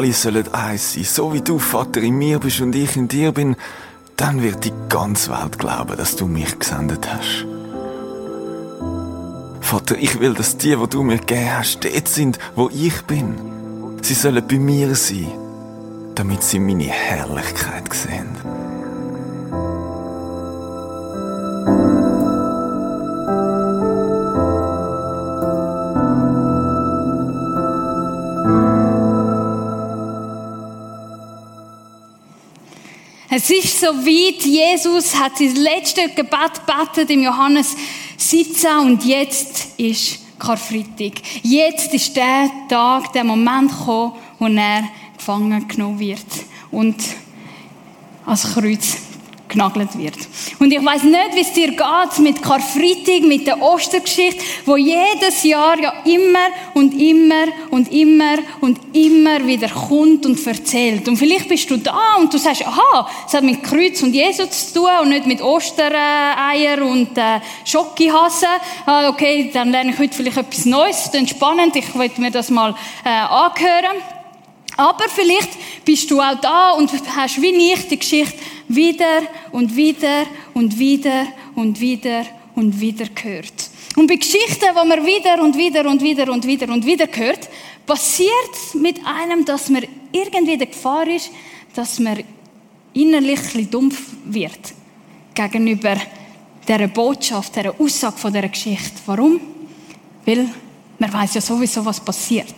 Alle sollen eins sein, so wie du, Vater, in mir bist und ich in dir bin, dann wird die ganze Welt glauben, dass du mich gesendet hast. Vater, ich will, dass die, wo du mir gegeben hast, dort sind, wo ich bin. Sie sollen bei mir sein, damit sie meine Herrlichkeit sehen. Es ist so weit, Jesus hat sein letztes Gebet gebetet im Johannes 17 und jetzt ist Karfreitag. Jetzt ist der Tag, der Moment gekommen, wo er gefangen genommen wird und als Kreuz genagelt wird. Und ich weiß nicht, wie es dir geht mit Karfreitag, mit der Ostergeschichte, wo jedes Jahr ja immer und immer und immer und immer wieder kommt und erzählt. Und vielleicht bist du da und du sagst, aha, es hat mit Kreuz und Jesus zu tun und nicht mit Ostereier und äh, Schokihasen. Ah, okay, dann lerne ich heute vielleicht etwas Neues, ist spannend, ich möchte mir das mal äh, anhören. Aber vielleicht bist du auch da und hast wie ich die Geschichte wieder und wieder und wieder und wieder und wieder gehört. Und bei Geschichten, wo man wieder und wieder und wieder und wieder und wieder hört, passiert mit einem, dass man irgendwie der Gefahr ist, dass man innerlich ein bisschen dumpf wird gegenüber dieser Botschaft, dieser Aussage von dieser Geschichte. Warum? Weil man weiß ja sowieso, was passiert.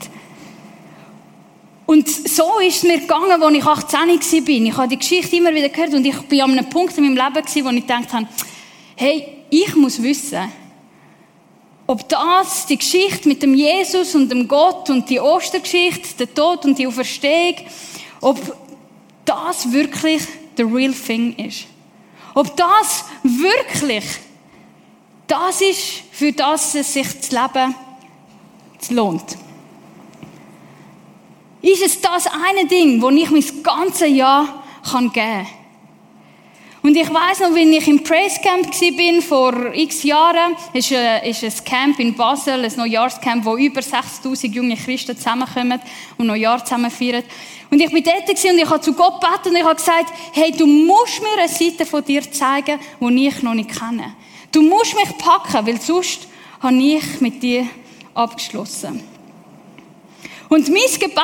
Und so ist es mir gegangen, als ich 18 war. Ich habe die Geschichte immer wieder gehört und ich bin an einem Punkt in meinem Leben, wo ich gedacht habe, hey, ich muss wissen, ob das, die Geschichte mit dem Jesus und dem Gott und die Ostergeschichte, der Tod und die Auferstehung, ob das wirklich the real thing ist. Ob das wirklich das ist, für das es sich das Leben lohnt. Ist es das eine Ding, wo ich mein ganzes Jahr geben kann? Und ich weiß noch, wenn ich im Praise Camp bin vor x Jahren, ist ein, ist ein Camp in Basel, ein Neujahrscamp, wo über 6000 junge Christen zusammenkommen und Neujahr zusammen feiern. Und ich bin dort und ich habe zu Gott gebeten und ich habe gesagt, hey, du musst mir eine Seite von dir zeigen, die ich noch nicht kenne. Du musst mich packen, weil sonst habe ich mit dir abgeschlossen. Und mein Gebet,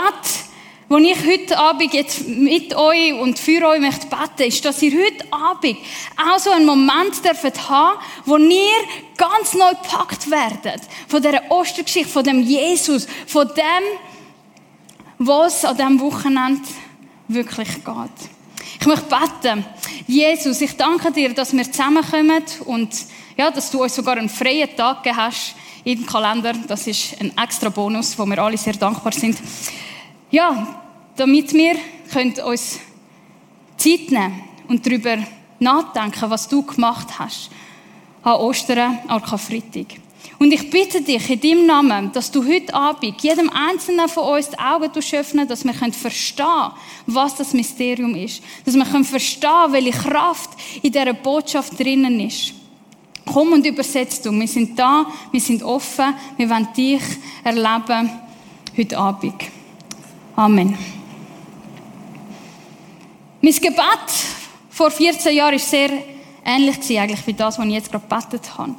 das ich heute Abend jetzt mit euch und für euch möchte beten, ist, dass ihr heute Abend auch so einen Moment dürft haben, wo ihr ganz neu gepackt werdet. Von dieser Ostergeschichte, von dem Jesus, von dem, was an diesem Wochenende wirklich geht. Ich möchte beten. Jesus, ich danke dir, dass wir zusammenkommen und ja, dass du uns sogar einen freien Tag gegeben hast im Kalender. Das ist ein extra Bonus, wo wir alle sehr dankbar sind. Ja, damit wir können uns Zeit nehmen und darüber nachdenken, was du gemacht hast an Ostern, an Karfreitag. Und ich bitte dich in deinem Namen, dass du heute Abend jedem Einzelnen von uns die Augen öffnen, dass wir verstehen können, was das Mysterium ist. Dass wir verstehen können, welche Kraft in dieser Botschaft drinnen ist. Komm und übersetzt du. Wir sind da, wir sind offen, wir wollen dich erleben heute Abend. Amen. Mein Gebet vor 14 Jahren war sehr ähnlich eigentlich wie das, was ich jetzt gerade gebetet habe.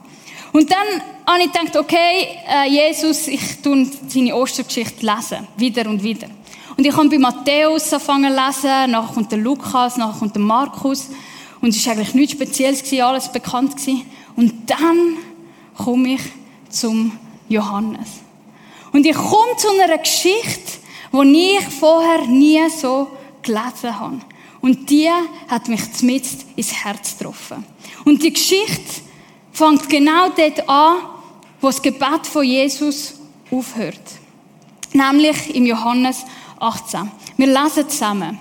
Und dann habe ich gedacht, okay, äh, Jesus, ich tue seine Ostergeschichte lesen. Wieder und wieder. Und ich habe bei Matthäus angefangen zu lesen, nachher kommt der Lukas, nachher kommt der Markus. Und es war eigentlich nichts Spezielles, alles bekannt. Gewesen. Und dann komme ich zum Johannes. Und ich komme zu einer Geschichte, die ich vorher nie so gelesen habe. Und die hat mich zumindest ins Herz getroffen. Und die Geschichte fängt genau dort an, wo das Gebet von Jesus aufhört. Nämlich im Johannes 18. Wir lesen zusammen.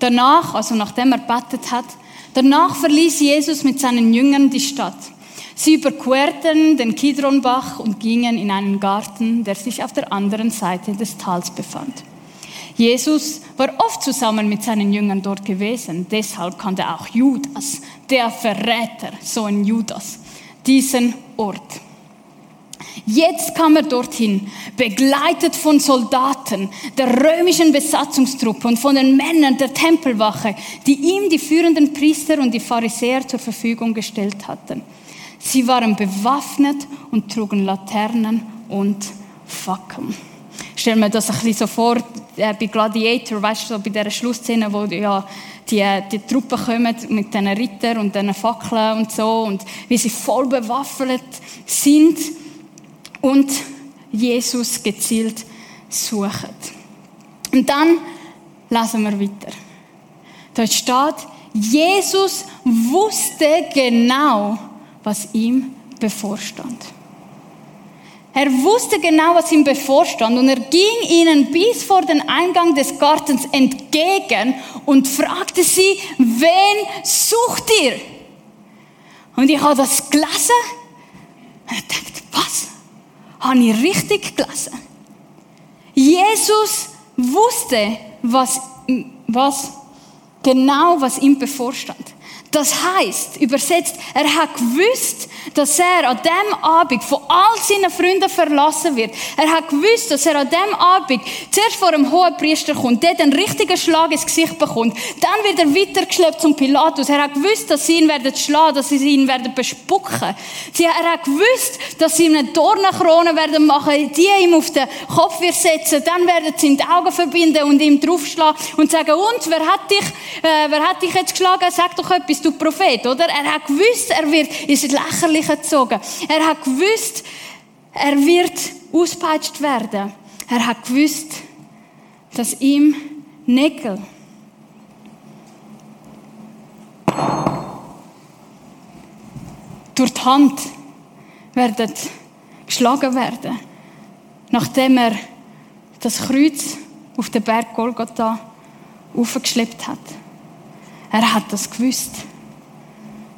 Danach, also nachdem er betet hat, danach verließ Jesus mit seinen Jüngern die Stadt. Sie überquerten den Kidronbach und gingen in einen Garten, der sich auf der anderen Seite des Tals befand. Jesus war oft zusammen mit seinen Jüngern dort gewesen. Deshalb kannte auch Judas, der Verräter, so ein Judas, diesen Ort. Jetzt kam er dorthin, begleitet von Soldaten der römischen Besatzungstruppe und von den Männern der Tempelwache, die ihm die führenden Priester und die Pharisäer zur Verfügung gestellt hatten. Sie waren bewaffnet und trugen Laternen und Fackeln. Stell mir das ein bisschen so vor, äh, bei Gladiator, weißt du, so bei dieser Schlussszene, wo ja die, die Truppen kommen mit diesen Rittern und diesen Fackeln und so und wie sie voll bewaffnet sind und Jesus gezielt suchen. Und dann lesen wir weiter. Dort steht, Jesus wusste genau, was ihm bevorstand. Er wusste genau, was ihm bevorstand und er ging ihnen bis vor den Eingang des Gartens entgegen und fragte sie, wen sucht ihr? Und ich habe das gelesen und ich dachte, was? Habe ich richtig gelesen? Jesus wusste, was, was genau, was ihm bevorstand. Das heißt, übersetzt, er hat gewusst, dass er an dem Abend von all seinen Freunden verlassen wird. Er hat gewusst, dass er an dem Abend zuerst vor einem hohen Priester kommt, dort einen richtigen Schlag ins Gesicht bekommt. Dann wird er weitergeschleppt zum Pilatus. Er hat gewusst, dass sie ihn werden schlagen, dass sie ihn werden bespucken. Er hat gewusst, dass sie ihm eine Dornenkrone werden machen, die ihm auf den Kopf wird setzen. Dann werden sie ihm die Augen verbinden und ihm draufschlagen und sagen, und, wer hat dich, äh, wer hat dich jetzt geschlagen? Sag doch etwas bist du Prophet, oder? Er hat gewusst, er wird ins Lächerliche gezogen. Er hat gewusst, er wird auspeitscht werden. Er hat gewusst, dass ihm Nägel durch die Hand werden geschlagen werden, nachdem er das Kreuz auf den Berg Golgotha aufgeschleppt hat. Er hat das gewusst.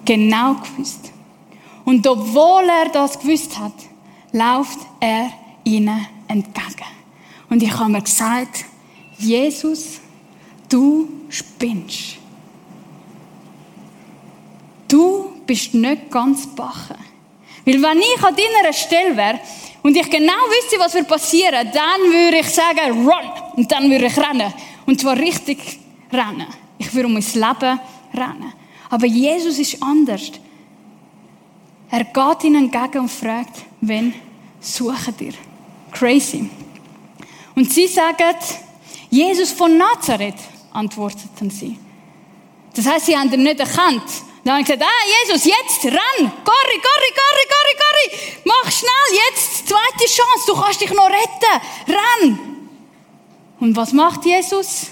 Genau gewusst. Und obwohl er das gewusst hat, läuft er ihnen entgegen. Und ich habe mir gesagt, Jesus, du spinnst. Du bist nicht ganz bache. Weil wenn ich an deiner Stelle wäre und ich genau wüsste, was wird passieren, dann würde ich sagen, run! Und dann würde ich rennen. Und zwar richtig rennen. Ich würde um mein Leben rennen. Aber Jesus ist anders. Er geht ihnen entgegen und fragt, wen suchen ihr? Crazy. Und sie sagen, Jesus von Nazareth, antworteten sie. Das heißt, sie haben ihn nicht erkannt. Dann haben sie gesagt, ah, Jesus, jetzt, renn! Corri, corri, corri, corri, corri! Mach schnell, jetzt, zweite Chance, du kannst dich noch retten! Renn! Und was macht Jesus?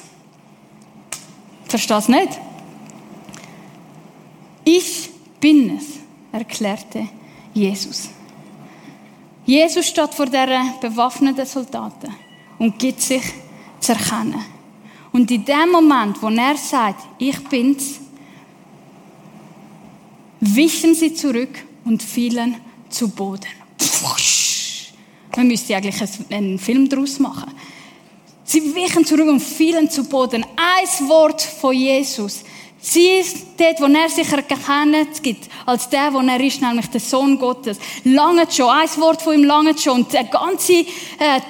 Verstehst nicht? Ich bin es, erklärte Jesus. Jesus steht vor der bewaffneten Soldaten und gibt sich zu erkennen. Und in dem Moment, wo er sagt, ich bin's, wichen sie zurück und fielen zu Boden. Man müsste eigentlich einen Film daraus machen. Sie wichen zurück und fielen zu Boden. Ein Wort von Jesus Sie dort, wo er sich erkennt gibt, als der, wo er ist, nämlich der Sohn Gottes. Lange schon, ein Wort von ihm lange schon. Und eine ganze äh,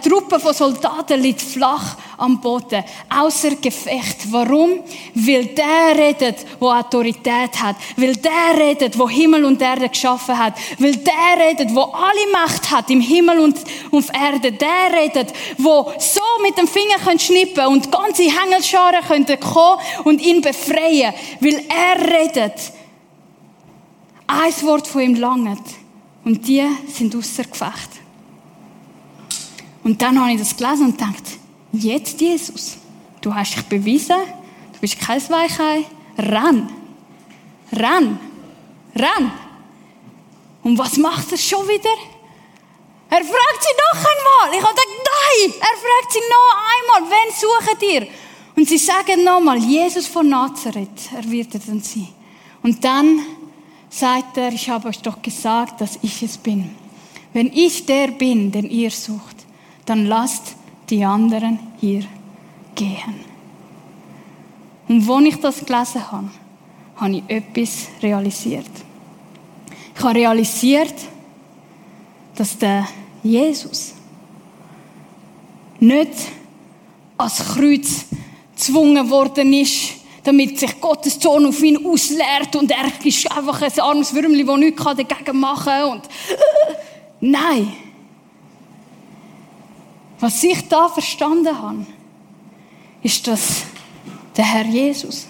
Truppe von Soldaten liegt flach am Boden. Außer Gefecht. Warum? Weil der redet, wo Autorität hat. Weil der redet, wo Himmel und Erde geschaffen hat. Weil der redet, wo alle Macht hat, im Himmel und auf Erde. Der redet, wo so mit dem Finger können schnippen und ganze Hängelscharen können kommen und ihn befreien weil er redet. Ein Wort von ihm langt. Und die sind außer Gefecht. Und dann habe ich das gelesen und gedacht, jetzt Jesus, du hast dich bewiesen, du bist kein Weichei, renn. Renn. Renn. Und was macht er schon wieder? Er fragt sie noch einmal. Ich habe gedacht, nein, er fragt sie noch einmal, wen suchen ihr? Und sie sagen nochmal, Jesus von Nazareth erwidert sie. Und dann sagt er, ich habe euch doch gesagt, dass ich es bin. Wenn ich der bin, den ihr sucht, dann lasst die anderen hier gehen. Und wo ich das gelesen habe, habe ich etwas realisiert. Ich habe realisiert, dass der Jesus nicht als Kreuz gezwungen worden ist, damit sich Gottes Zorn auf ihn ausleert und er ist einfach ein armes Würmli, das nichts dagegen machen kann. Und Nein. Was ich da verstanden habe, ist, dass der Herr Jesus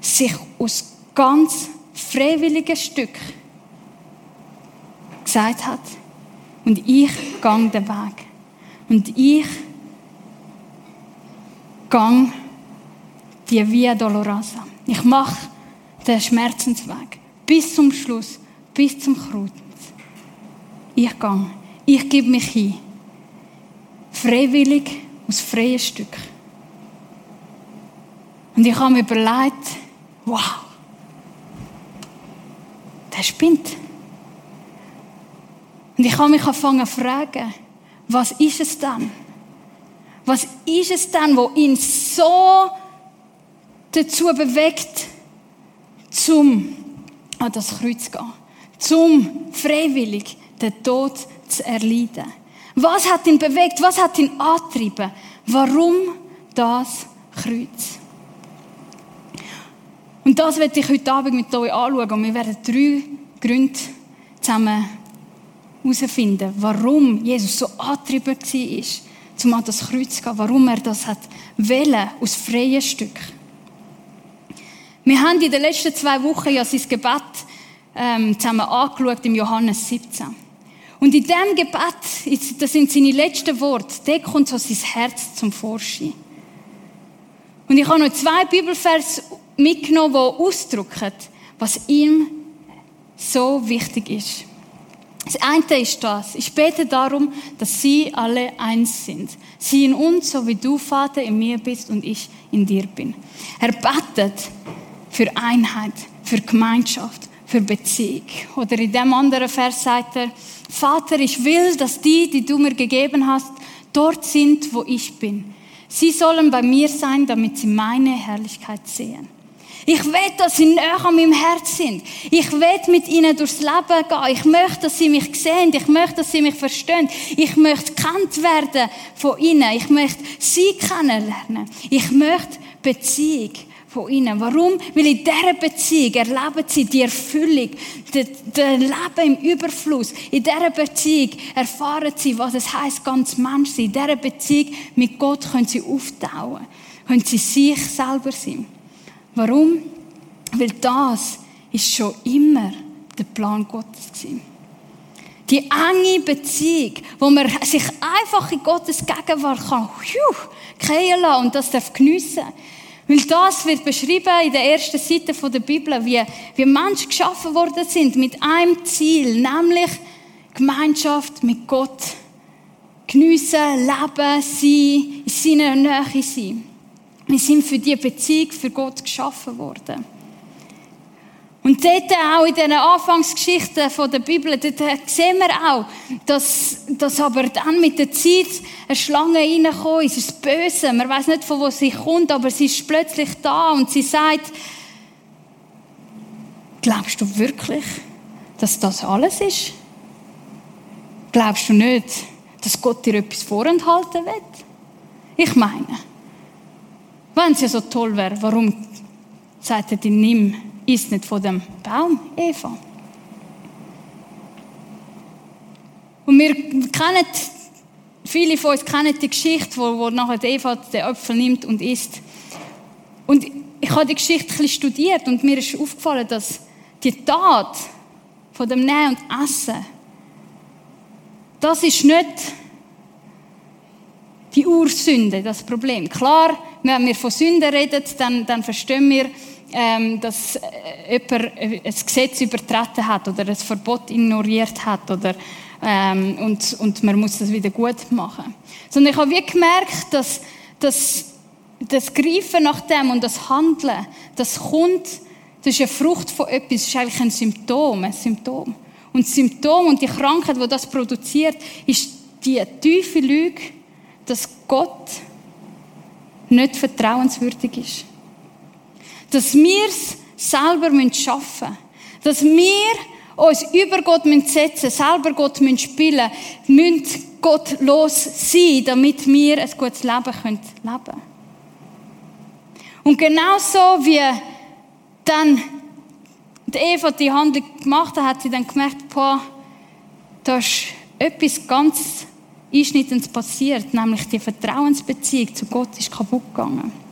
sich aus ganz freiwilligen Stück gesagt hat, und ich gang den Weg. Und ich gang die Via Dolorosa. Ich mache den Schmerzensweg bis zum Schluss, bis zum Kreuz. Ich gang. Ich gebe mich hin. Freiwillig, aus freien Stück. Und ich habe mir überlegt, wow, der spinnt. Und ich habe mich angefangen zu fragen, was ist es dann? Was ist es dann, wo ihn so dazu bewegt, zum an das Kreuz zu gehen, zum freiwillig den Tod zu erleiden? Was hat ihn bewegt? Was hat ihn angetrieben? Warum das Kreuz? Und das werde ich heute Abend mit euch anschauen. Und wir werden drei Gründe zusammen herausfinden, warum Jesus so angetrieben war, zum an das Kreuz zu gehen, warum er das hat wählen aus freien Stück. Wir haben in den letzten zwei Wochen ja sein Gebet ähm, zusammen angeschaut im Johannes 17. Und in diesem Gebet, das sind seine letzten Worte, da kommt so sein Herz zum Vorschein. Und ich habe noch zwei Bibelvers mitgenommen, die ausdrücken, was ihm so wichtig ist. Das eine ist das. Ich bete darum, dass sie alle eins sind. Sie in uns, so wie du, Vater, in mir bist und ich in dir bin. Er betet für Einheit, für Gemeinschaft, für Beziehung. Oder in dem anderen Vers sagt er, Vater, ich will, dass die, die du mir gegeben hast, dort sind, wo ich bin. Sie sollen bei mir sein, damit sie meine Herrlichkeit sehen. Ich will, dass sie näher an meinem Herz sind. Ich will mit ihnen durchs Leben gehen. Ich möchte, dass sie mich sehen. Ich möchte, dass sie mich verstehen. Ich möchte kennt werden von ihnen. Ich möchte sie kennenlernen. Ich möchte Beziehung von ihnen. Warum? Weil in dieser Beziehung erleben sie die Erfüllung, das Leben im Überfluss. In dieser Beziehung erfahren sie, was es heißt, ganz Mensch sein. In dieser Beziehung mit Gott können sie auftauen. Können sie sich selber sein. Warum? Weil das ist schon immer der Plan Gottes gewesen. Die enge Beziehung, wo man sich einfach in Gottes Gegenwart kann, lassen und das darf geniessen. Weil das wird beschrieben in der ersten Seite der Bibel, wie, wie Menschen geschaffen worden sind mit einem Ziel, nämlich Gemeinschaft mit Gott. Geniessen, leben, sein, in seiner Nähe sein. Wir sind für die Beziehung für Gott geschaffen worden. Und dort auch in diesen Anfangsgeschichten der Bibel, dort sehen wir auch, dass, dass aber dann mit der Zeit eine Schlange reingekommen ist, das Böse. Man weiß nicht, von wo sie kommt, aber sie ist plötzlich da und sie sagt, glaubst du wirklich, dass das alles ist? Glaubst du nicht, dass Gott dir etwas vorenthalten will? Ich meine, wenn es ja so toll wäre, warum sagt er dir, nimm, isst nicht von dem Baum, Eva? Und wir kennen, viele von uns kennen die Geschichte, wo, wo nachher Eva den Apfel nimmt und isst. Und ich habe die Geschichte ein bisschen studiert und mir ist aufgefallen, dass die Tat von dem Nehmen und Essen, das ist nicht die Ursünde, das Problem. Klar, wenn wir von Sünden reden, dann, dann verstehen wir, ähm, dass äh, jemand ein Gesetz übertreten hat oder ein Verbot ignoriert hat oder, ähm, und, und man muss das wieder gut machen. Sondern ich habe wie gemerkt, dass, dass das Greifen nach dem und das Handeln, das kommt, das ist eine Frucht von etwas, das ist eigentlich ein Symptom, ein Symptom. Und das Symptom und die Krankheit, die das produziert, ist die tiefe Lüge, dass Gott nicht vertrauenswürdig ist. Dass wir es selber schaffen müssen. Dass wir uns über Gott setzen selber Gott spielen müssen Gott los sein, damit wir ein gutes Leben leben können. Und genauso wie dann die Eva die Handlung gemacht hat, hat sie dann gemerkt, boah, da ist etwas ganz Einschnittendes passiert, nämlich die Vertrauensbeziehung zu Gott ist kaputt gegangen.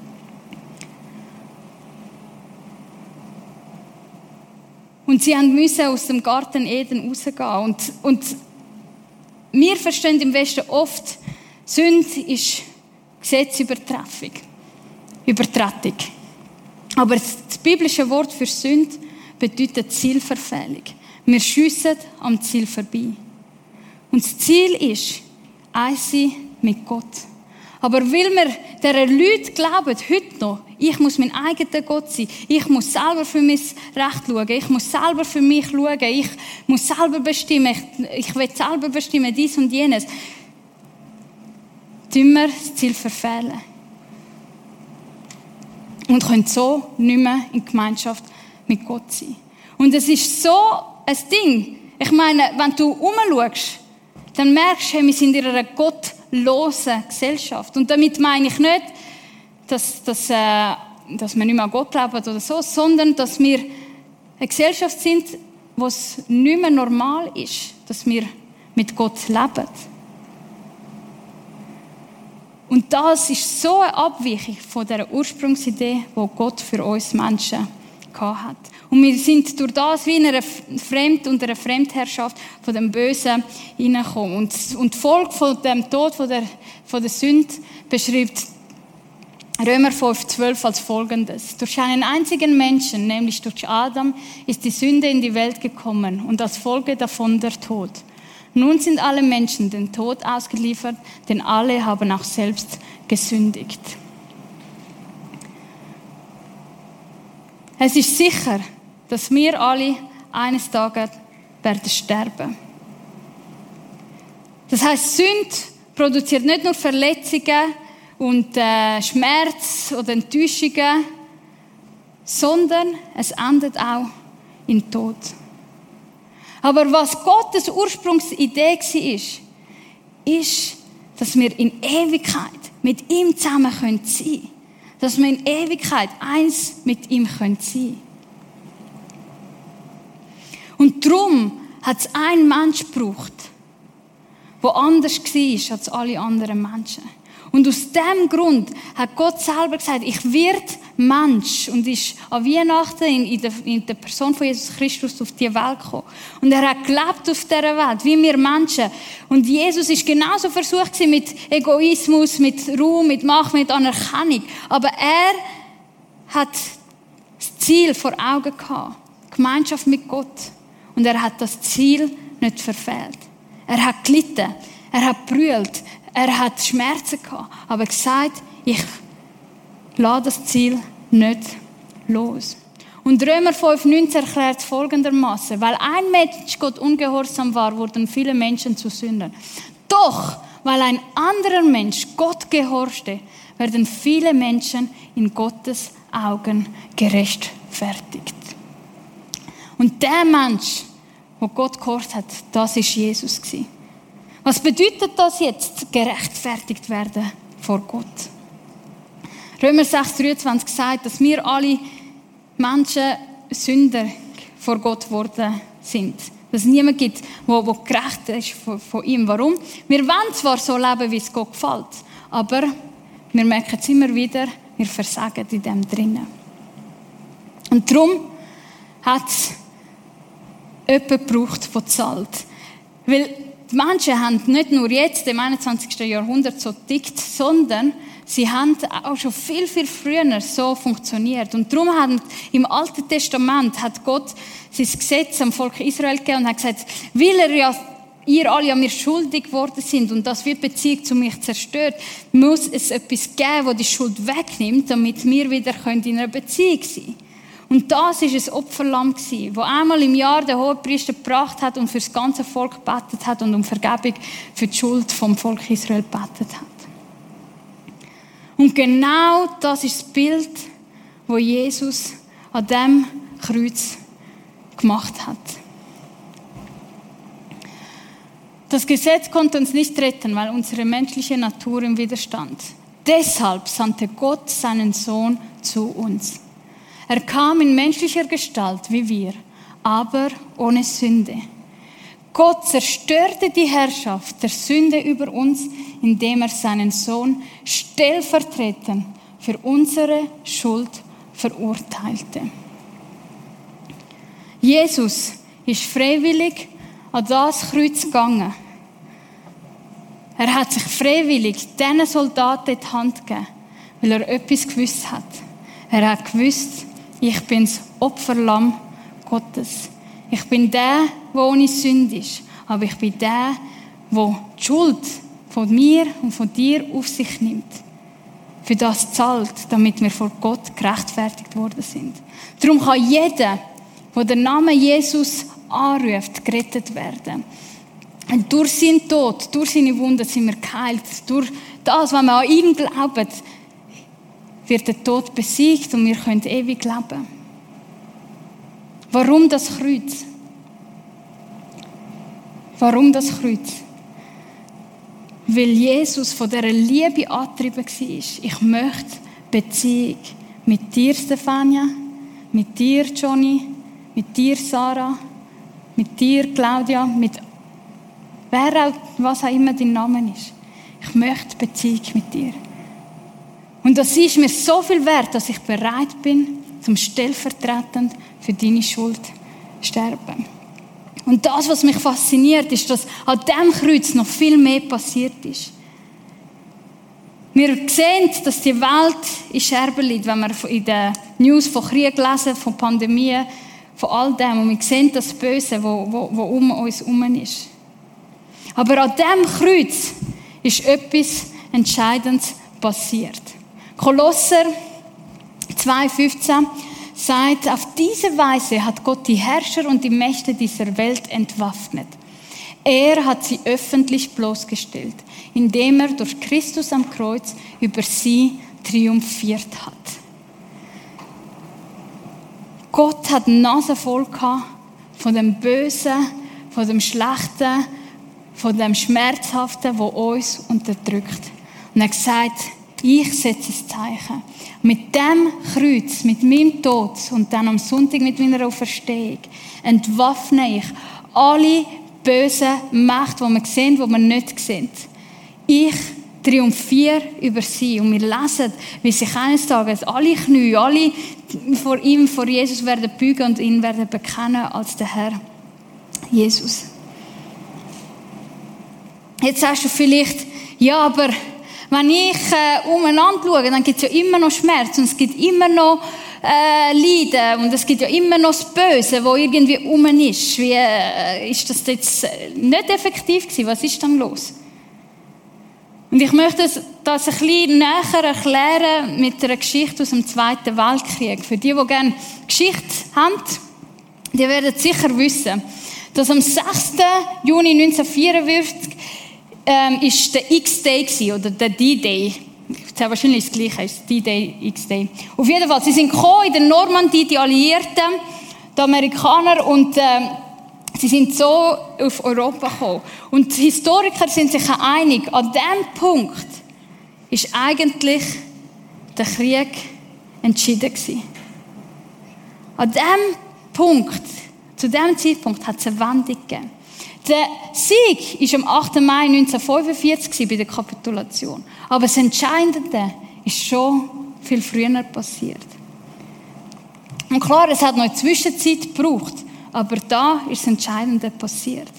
Und sie mussten aus dem Garten Eden rausgehen. Und, und wir verstehen im Westen oft, Sünde ist Gesetzübertreffung. Übertretung. Aber das biblische Wort für Sünde bedeutet Zielverfehlung. Wir schiessen am Ziel vorbei. Und das Ziel ist, eins mit Gott. Aber weil wir diesen Leuten glauben, heute noch, ich muss mein eigener Gott sein, ich muss selber für mein Recht schauen, ich muss selber für mich schauen, ich muss selber bestimmen, ich, ich will selber bestimmen, dies und jenes, tun wir das Ziel verfehlen. Und können so nicht mehr in Gemeinschaft mit Gott sein. Und es ist so ein Ding. Ich meine, wenn du umschaust, dann merkst du, wir sind in einer gottlosen Gesellschaft. Und damit meine ich nicht, dass, dass, äh, dass wir nicht mehr an Gott glauben oder so, sondern dass wir eine Gesellschaft sind, wo es nicht mehr normal ist, dass wir mit Gott leben. Und das ist so eine Abweichung von der Ursprungsidee, wo Gott für uns Menschen hat. Und wir sind durch das wie in einer Fremd- und einer Fremdherrschaft von dem Bösen hineingekommen. Und, und die Folge von dem Tod, von der, von der Sünde, beschreibt Römer 5,12 als folgendes. Durch einen einzigen Menschen, nämlich durch Adam, ist die Sünde in die Welt gekommen und als Folge davon der Tod. Nun sind alle Menschen dem Tod ausgeliefert, denn alle haben auch selbst gesündigt. Es ist sicher, dass wir alle eines Tages werden sterben. Das heißt, Sünd produziert nicht nur Verletzungen und äh, Schmerz oder Enttäuschungen, sondern es endet auch in Tod. Aber was Gottes Ursprungsidee war, ist, ist, dass wir in Ewigkeit mit ihm zusammen sein können. Dass wir in Ewigkeit eins mit ihm sein können. Und darum hat es einen Mensch gebraucht, der anders war als alle anderen Menschen. Und aus dem Grund hat Gott selber gesagt, ich werde Mensch und ist an Weihnachten in, der, in der Person von Jesus Christus auf die Welt gekommen. Und er hat gelebt auf dieser Welt, wie wir Menschen. Und Jesus ist genauso versucht mit Egoismus, mit Ruhm, mit Macht, mit Anerkennung. Aber er hat das Ziel vor Augen gehabt. Gemeinschaft mit Gott. Und er hat das Ziel nicht verfehlt. Er hat gelitten, er hat brüllt, er hat Schmerzen gehabt, aber gesagt, ich lasse das Ziel nicht los. Und Römer 5,19 erklärt folgendermaßen: Weil ein Mensch Gott ungehorsam war, wurden viele Menschen zu Sündern. Doch, weil ein anderer Mensch Gott gehorchte, werden viele Menschen in Gottes Augen gerechtfertigt. Und der Mensch, wo Gott gehorcht hat, das ist Jesus Was bedeutet das jetzt, gerechtfertigt werden vor Gott? Römer 6,23 sagt, dass wir alle Menschen Sünder vor Gott geworden sind. Dass es niemand gibt, der, gerecht ist von ihm. Warum? Wir wollen zwar so leben, wie es Gott gefällt, aber wir merken es immer wieder, wir versagen in dem drinnen. Und darum hat es jemanden braucht, der zahlt. Weil die Menschen haben nicht nur jetzt im 21. Jahrhundert so tickt, sondern sie haben auch schon viel, viel früher so funktioniert. Und darum haben im Alten Testament hat Gott sein Gesetz am Volk Israel gegeben und hat gesagt, weil er ja ihr alle an mir schuldig geworden sind und das wird Beziehung zu mir zerstört, muss es etwas geben, das die Schuld wegnimmt, damit wir wieder in einer Beziehung sein können. Und das ist ein Opferlamm gewesen, wo einmal im Jahr der Hohepriester gebracht hat und für das ganze Volk gebetet hat und um Vergebung für die Schuld vom Volk Israel gebetet hat. Und genau das ist das Bild, wo Jesus an dem Kreuz gemacht hat. Das Gesetz konnte uns nicht retten, weil unsere menschliche Natur im Widerstand. Deshalb sandte Gott seinen Sohn zu uns. Er kam in menschlicher Gestalt wie wir, aber ohne Sünde. Gott zerstörte die Herrschaft der Sünde über uns, indem er seinen Sohn stellvertretend für unsere Schuld verurteilte. Jesus ist freiwillig an das Kreuz gegangen. Er hat sich freiwillig diesen Soldaten in die Hand gegeben, weil er etwas gewusst hat. Er hat gewusst, ich bin das Opferlamm Gottes. Ich bin der, der ohne Sünde ist. Aber ich bin der, der die Schuld von mir und von dir auf sich nimmt. Für das zahlt, damit wir vor Gott gerechtfertigt worden sind. Darum kann jeder, der den Namen Jesus anruft, gerettet werden. Und durch seinen Tod, durch seine Wunden sind wir geheilt. Durch das, was wir an ihn glauben, wird der Tod besiegt und wir können ewig leben. Warum das Kreuz? Warum das Kreuz? Weil Jesus von dieser Liebe angetrieben war. Ich möchte Beziehung mit dir, Stefania, mit dir, Johnny, mit dir, Sarah, mit dir, Claudia, mit wer auch, was auch immer dein Name ist. Ich möchte Beziehung mit dir. Und das ist mir so viel wert, dass ich bereit bin, zum stellvertretend für deine Schuld sterben. Und das, was mich fasziniert, ist, dass an diesem Kreuz noch viel mehr passiert ist. Wir sehen, dass die Welt in Scherben liegt, wenn wir in den News von Krieg lesen, von Pandemien, von all dem. Und wir sehen das Böse, wo um uns herum ist. Aber an diesem Kreuz ist etwas Entscheidendes passiert. Kolosser 2,15 sagt, auf diese Weise hat Gott die Herrscher und die Mächte dieser Welt entwaffnet. Er hat sie öffentlich bloßgestellt, indem er durch Christus am Kreuz über sie triumphiert hat. Gott hat Nase voll von dem Bösen, von dem Schlechten, von dem Schmerzhaften, wo uns unterdrückt. Und er hat gesagt, ich setze das Zeichen. Mit dem Kreuz, mit meinem Tod und dann am Sonntag mit meiner Auferstehung entwaffne ich alle bösen Mächte, die wir sehen, die wir nicht sehen. Ich triumphiere über sie. Und wir lesen, wie sich eines Tages alle Knie, alle vor ihm, vor Jesus werden bügen und ihn werden bekennen als der Herr Jesus. Jetzt sagst du vielleicht, ja, aber wenn ich äh, umeinander schaue, dann gibt es ja immer noch Schmerz und es gibt immer noch äh, Leiden und es gibt ja immer noch das Böse, wo irgendwie um ist. Wie äh, ist das jetzt nicht effektiv gewesen? Was ist dann los? Und ich möchte das ein bisschen näher erklären mit einer Geschichte aus dem Zweiten Weltkrieg. Für die, die gerne Geschichte haben, die werden sicher wissen, dass am 6. Juni 1944 ähm, ist der X-Day oder der D-Day. Das ist wahrscheinlich das Gleiche, ist D-Day, X-Day. Auf jeden Fall, sie sind gekommen in der Normandie, die Alliierten, die Amerikaner, und äh, sie sind so auf Europa gekommen. Und Historiker sind sich einig, an diesem Punkt ist eigentlich der Krieg entschieden gewesen. An diesem Punkt, zu diesem Zeitpunkt hat es eine Wendung gegeben. Der Sieg ist am 8. Mai 1945 bei der Kapitulation. Aber das Entscheidende ist schon viel früher passiert. Und klar, es hat noch Zwischenzeit gebraucht, aber da ist das Entscheidende passiert.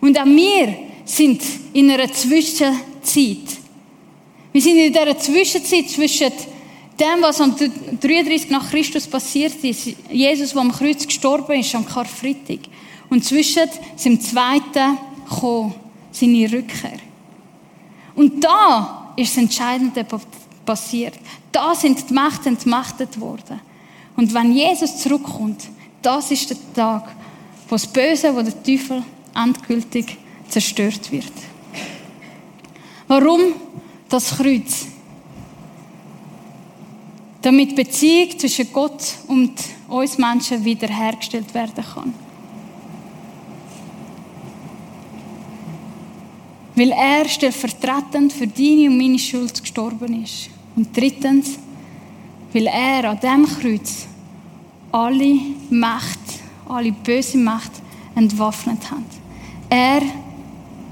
Und auch wir sind in einer Zwischenzeit. Wir sind in dieser Zwischenzeit zwischen dem, was am 33 nach Christus passiert ist, Jesus, der am Kreuz gestorben ist, am Karfreitag, und zwischen seinem zweiten gekommen, seine Rückkehr. Und da ist das Entscheidende passiert. Da sind die Mächte entmachtet worden. Und wenn Jesus zurückkommt, das ist der Tag, wo das Böse, wo der Teufel endgültig zerstört wird. Warum das Kreuz? Damit Beziehung zwischen Gott und uns Menschen wiederhergestellt werden kann. Weil er stellvertretend für deine und meine Schuld gestorben ist. Und drittens, weil er an dem Kreuz alle Macht, alle böse Macht entwaffnet hat. Er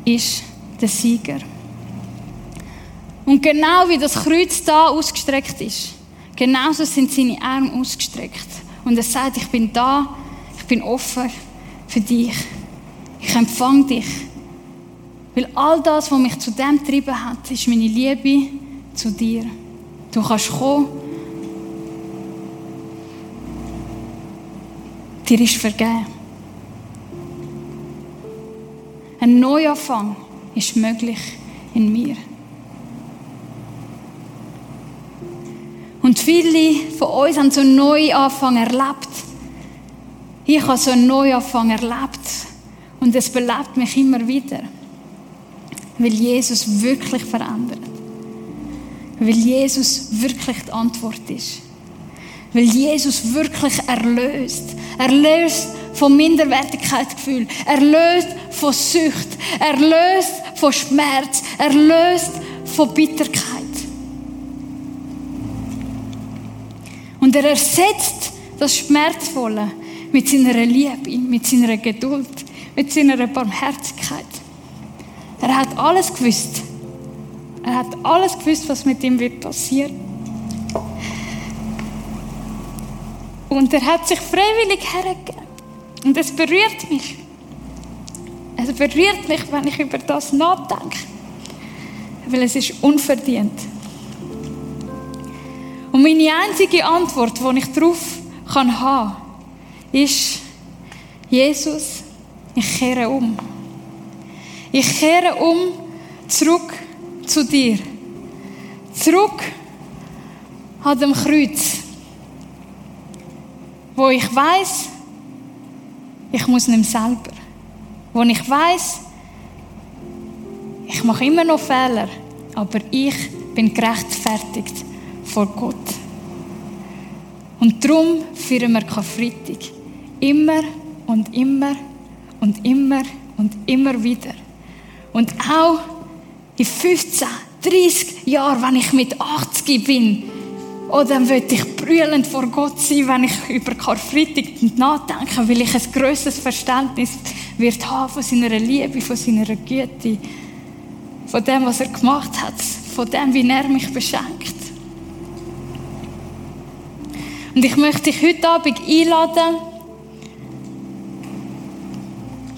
ist der Sieger. Und genau wie das Kreuz da ausgestreckt ist, genauso sind seine Arme ausgestreckt. Und er sagt, ich bin da, ich bin offen für dich. Ich empfange dich. Weil all das, was mich zu dem getrieben hat, ist meine Liebe zu dir. Du kannst kommen. Dir ist vergeben. Ein Neuanfang ist möglich in mir. Und viele von uns haben so einen Neuanfang erlebt. Ich habe so einen Neuanfang erlebt. Und es belebt mich immer wieder. Weil Jesus wirklich verändert. Weil Jesus wirklich die Antwort ist. Weil Jesus wirklich erlöst. Erlöst von Minderwertigkeitsgefühl. Erlöst von Sucht. Erlöst von Schmerz. Erlöst von Bitterkeit. Und er ersetzt das Schmerzvolle mit seiner Liebe, mit seiner Geduld, mit seiner Barmherzigkeit. Er hat alles gewusst. Er hat alles gewusst, was mit ihm wird passieren. Und er hat sich freiwillig hergegeben. Und es berührt mich. Es berührt mich, wenn ich über das nachdenke. Weil es ist unverdient. Und meine einzige Antwort, die ich darauf kann haben, ist, Jesus, ich kehre um. Ich kehre um zurück zu dir. Zurück an dem Kreuz. Wo ich weiß, ich muss nicht selber. Wo ich weiß, ich mache immer noch Fehler, aber ich bin gerechtfertigt vor Gott. Und darum führen wir Karfreitag. Immer und immer und immer und immer wieder. Und auch in 15, 30 Jahren, wenn ich mit 80 bin, oh, dann würde ich brüllend vor Gott sein, wenn ich über Karfreitag nachdenke, weil ich ein grösseres Verständnis wird haben von seiner Liebe, von seiner Güte, von dem, was er gemacht hat, von dem, wie er mich beschenkt. Und ich möchte dich heute Abend einladen,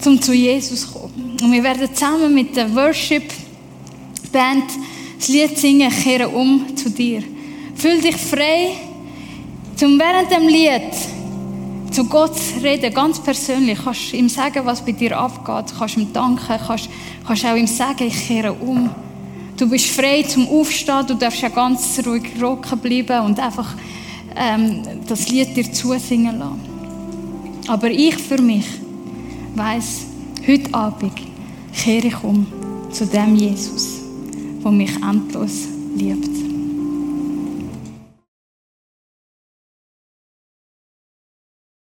um zu Jesus zu kommen. Und wir werden zusammen mit der Worship-Band das Lied singen, kehren um zu dir. Fühl dich frei, um während dem Lied zu Gott zu reden, ganz persönlich. Du kannst ihm sagen, was bei dir abgeht. Du kannst ihm danken, kannst, kannst auch ihm sagen, ich kehre um. Du bist frei zum Aufstehen, du darfst ja ganz ruhig rocken bleiben und einfach ähm, das Lied dir zusingen lassen. Aber ich für mich weiß, heute Abend kehre ich um zu dem Jesus, der mich endlos liebt.